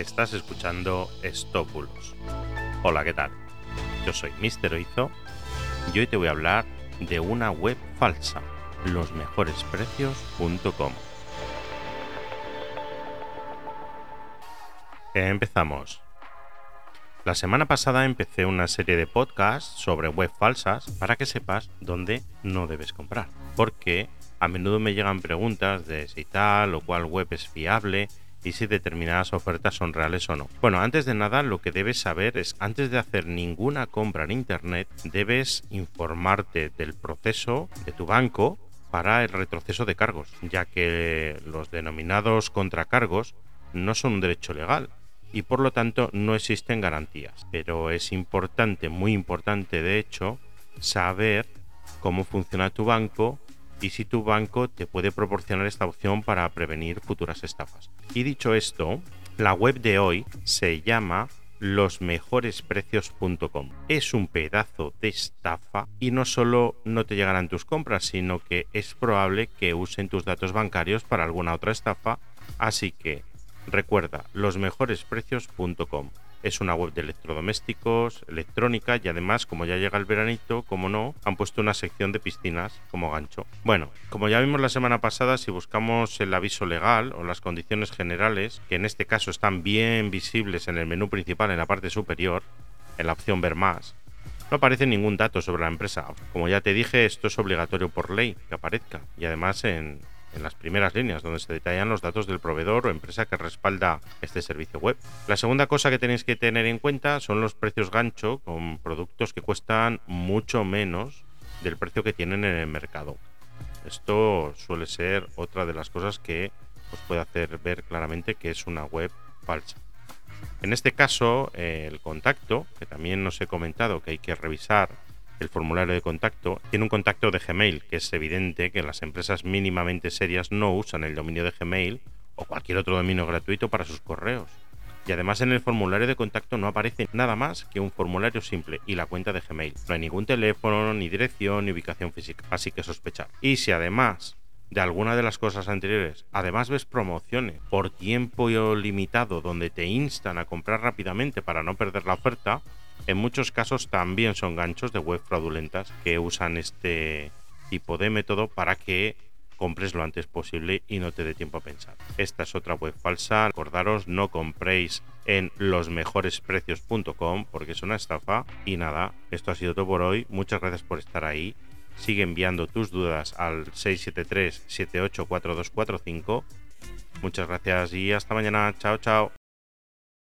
Estás escuchando Estópulos. Hola, ¿qué tal? Yo soy Mister Oizo y hoy te voy a hablar de una web falsa, losmejoresprecios.com. Empezamos. La semana pasada empecé una serie de podcasts sobre web falsas para que sepas dónde no debes comprar. Porque a menudo me llegan preguntas de si tal o cual web es fiable y si determinadas ofertas son reales o no. Bueno, antes de nada lo que debes saber es antes de hacer ninguna compra en Internet debes informarte del proceso de tu banco para el retroceso de cargos, ya que los denominados contracargos no son un derecho legal y por lo tanto no existen garantías. Pero es importante, muy importante de hecho, saber cómo funciona tu banco y si tu banco te puede proporcionar esta opción para prevenir futuras estafas. Y dicho esto, la web de hoy se llama losmejoresprecios.com. Es un pedazo de estafa y no solo no te llegarán tus compras, sino que es probable que usen tus datos bancarios para alguna otra estafa. Así que recuerda losmejoresprecios.com es una web de electrodomésticos, electrónica y además, como ya llega el veranito, como no, han puesto una sección de piscinas como gancho. Bueno, como ya vimos la semana pasada, si buscamos el aviso legal o las condiciones generales, que en este caso están bien visibles en el menú principal en la parte superior, en la opción ver más, no aparece ningún dato sobre la empresa. Como ya te dije, esto es obligatorio por ley que aparezca y además en, en las primeras líneas, donde se detallan los datos del proveedor o empresa que respalda este servicio web. La segunda cosa que tenéis que tener en cuenta son los precios gancho con productos que cuestan mucho menos del precio que tienen en el mercado. Esto suele ser otra de las cosas que os puede hacer ver claramente que es una web falsa. En este caso, el contacto, que también os he comentado que hay que revisar el formulario de contacto, tiene un contacto de Gmail, que es evidente que las empresas mínimamente serias no usan el dominio de Gmail o cualquier otro dominio gratuito para sus correos. Y además en el formulario de contacto no aparece nada más que un formulario simple y la cuenta de Gmail. No hay ningún teléfono, ni dirección, ni ubicación física, así que sospechar. Y si además de alguna de las cosas anteriores, además ves promociones por tiempo limitado donde te instan a comprar rápidamente para no perder la oferta, en muchos casos también son ganchos de web fraudulentas que usan este tipo de método para que compres lo antes posible y no te dé tiempo a pensar. Esta es otra web falsa. Acordaros, no compréis en losmejoresprecios.com porque es una estafa. Y nada, esto ha sido todo por hoy. Muchas gracias por estar ahí. Sigue enviando tus dudas al 673-784245. Muchas gracias y hasta mañana. Chao, chao.